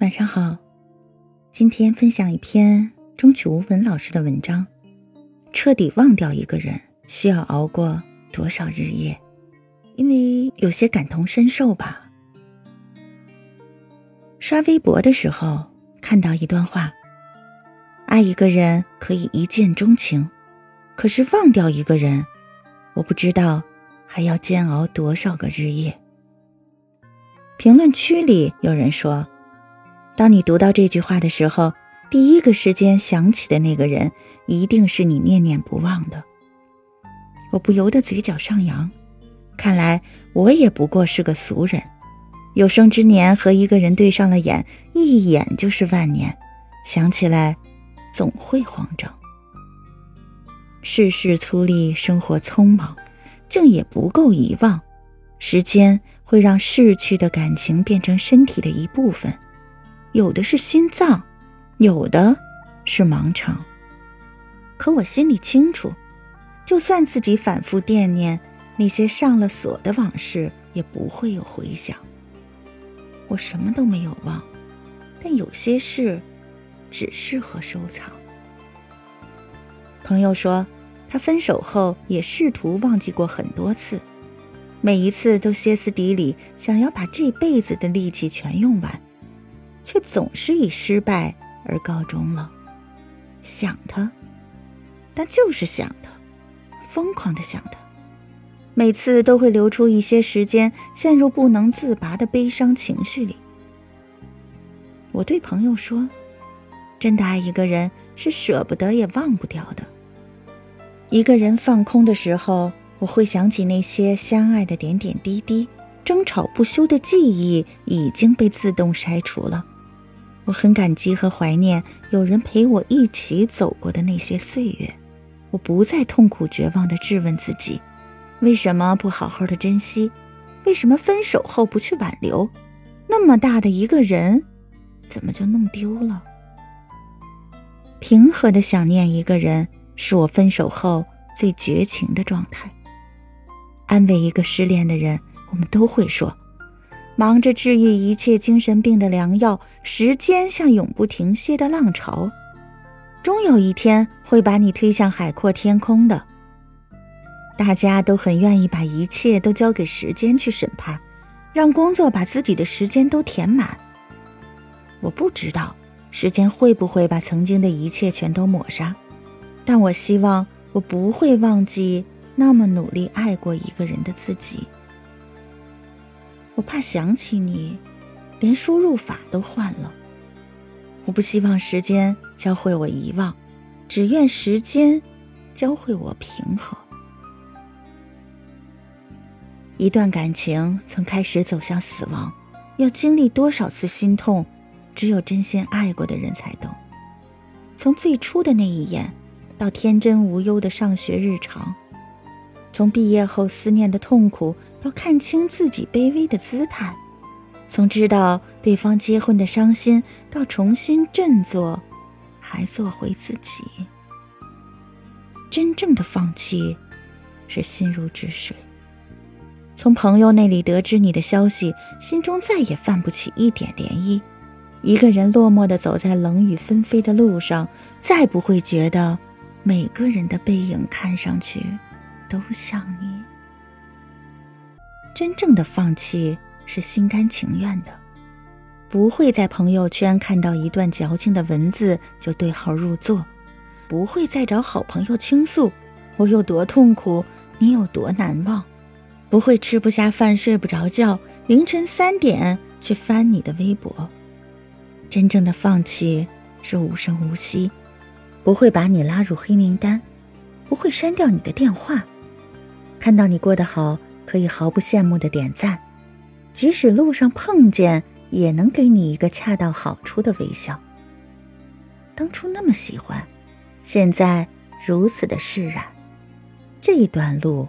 晚上好，今天分享一篇中曲无闻老师的文章。彻底忘掉一个人，需要熬过多少日夜？因为有些感同身受吧。刷微博的时候看到一段话：爱一个人可以一见钟情，可是忘掉一个人，我不知道还要煎熬多少个日夜。评论区里有人说。当你读到这句话的时候，第一个时间想起的那个人，一定是你念念不忘的。我不由得嘴角上扬，看来我也不过是个俗人。有生之年和一个人对上了眼，一眼就是万年，想起来总会慌张。世事粗粝，生活匆忙，竟也不够遗忘。时间会让逝去的感情变成身体的一部分。有的是心脏，有的是盲肠。可我心里清楚，就算自己反复惦念那些上了锁的往事，也不会有回响。我什么都没有忘，但有些事只适合收藏。朋友说，他分手后也试图忘记过很多次，每一次都歇斯底里，想要把这辈子的力气全用完。却总是以失败而告终了。想他，但就是想他，疯狂的想他，每次都会留出一些时间，陷入不能自拔的悲伤情绪里。我对朋友说：“真的爱一个人，是舍不得也忘不掉的。一个人放空的时候，我会想起那些相爱的点点滴滴，争吵不休的记忆已经被自动筛除了。”我很感激和怀念有人陪我一起走过的那些岁月，我不再痛苦绝望地质问自己：为什么不好好的珍惜？为什么分手后不去挽留？那么大的一个人，怎么就弄丢了？平和的想念一个人，是我分手后最绝情的状态。安慰一个失恋的人，我们都会说。忙着治愈一切精神病的良药，时间像永不停歇的浪潮，终有一天会把你推向海阔天空的。大家都很愿意把一切都交给时间去审判，让工作把自己的时间都填满。我不知道时间会不会把曾经的一切全都抹杀，但我希望我不会忘记那么努力爱过一个人的自己。我怕想起你，连输入法都换了。我不希望时间教会我遗忘，只愿时间教会我平和。一段感情从开始走向死亡，要经历多少次心痛，只有真心爱过的人才懂。从最初的那一眼，到天真无忧的上学日常，从毕业后思念的痛苦。要看清自己卑微的姿态，从知道对方结婚的伤心，到重新振作，还做回自己。真正的放弃，是心如止水。从朋友那里得知你的消息，心中再也泛不起一点涟漪。一个人落寞的走在冷雨纷飞的路上，再不会觉得每个人的背影看上去都像你。真正的放弃是心甘情愿的，不会在朋友圈看到一段矫情的文字就对号入座，不会再找好朋友倾诉。我有多痛苦，你有多难忘，不会吃不下饭睡不着觉，凌晨三点去翻你的微博。真正的放弃是无声无息，不会把你拉入黑名单，不会删掉你的电话，看到你过得好。可以毫不羡慕的点赞，即使路上碰见，也能给你一个恰到好处的微笑。当初那么喜欢，现在如此的释然，这一段路，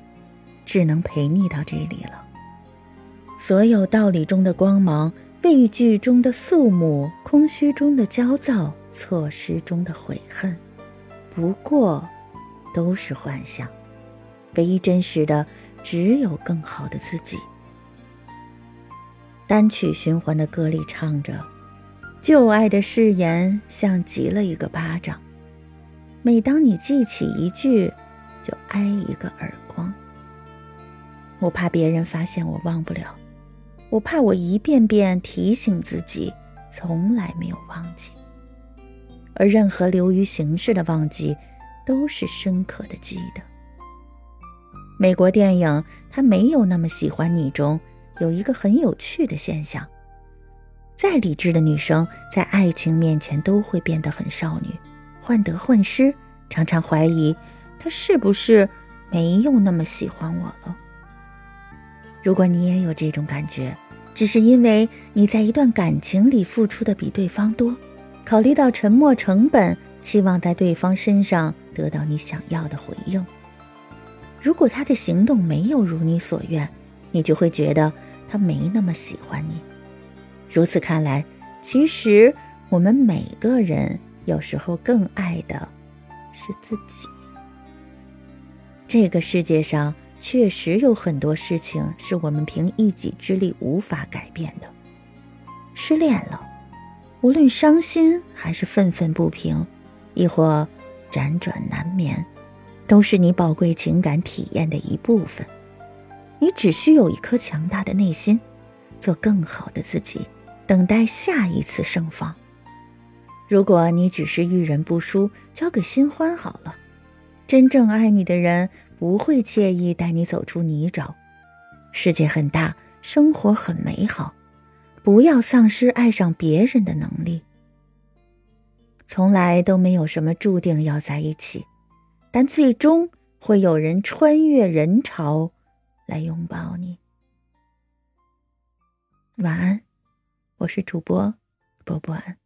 只能陪你到这里了。所有道理中的光芒，畏惧中的肃穆，空虚中的焦躁，错失中的悔恨，不过，都是幻想。唯一真实的。只有更好的自己。单曲循环的歌里唱着：“旧爱的誓言像极了一个巴掌，每当你记起一句，就挨一个耳光。我怕别人发现我忘不了，我怕我一遍遍提醒自己，从来没有忘记。而任何流于形式的忘记，都是深刻的记得。美国电影《他没有那么喜欢你》中有一个很有趣的现象：再理智的女生在爱情面前都会变得很少女，患得患失，常常怀疑他是不是没有那么喜欢我了。如果你也有这种感觉，只是因为你在一段感情里付出的比对方多，考虑到沉默成本，期望在对方身上得到你想要的回应。如果他的行动没有如你所愿，你就会觉得他没那么喜欢你。如此看来，其实我们每个人有时候更爱的是自己。这个世界上确实有很多事情是我们凭一己之力无法改变的。失恋了，无论伤心还是愤愤不平，亦或辗转难眠。都是你宝贵情感体验的一部分，你只需有一颗强大的内心，做更好的自己，等待下一次盛放。如果你只是遇人不淑，交给新欢好了。真正爱你的人不会介意带你走出泥沼。世界很大，生活很美好，不要丧失爱上别人的能力。从来都没有什么注定要在一起。但最终会有人穿越人潮来拥抱你。晚安，我是主播波波安。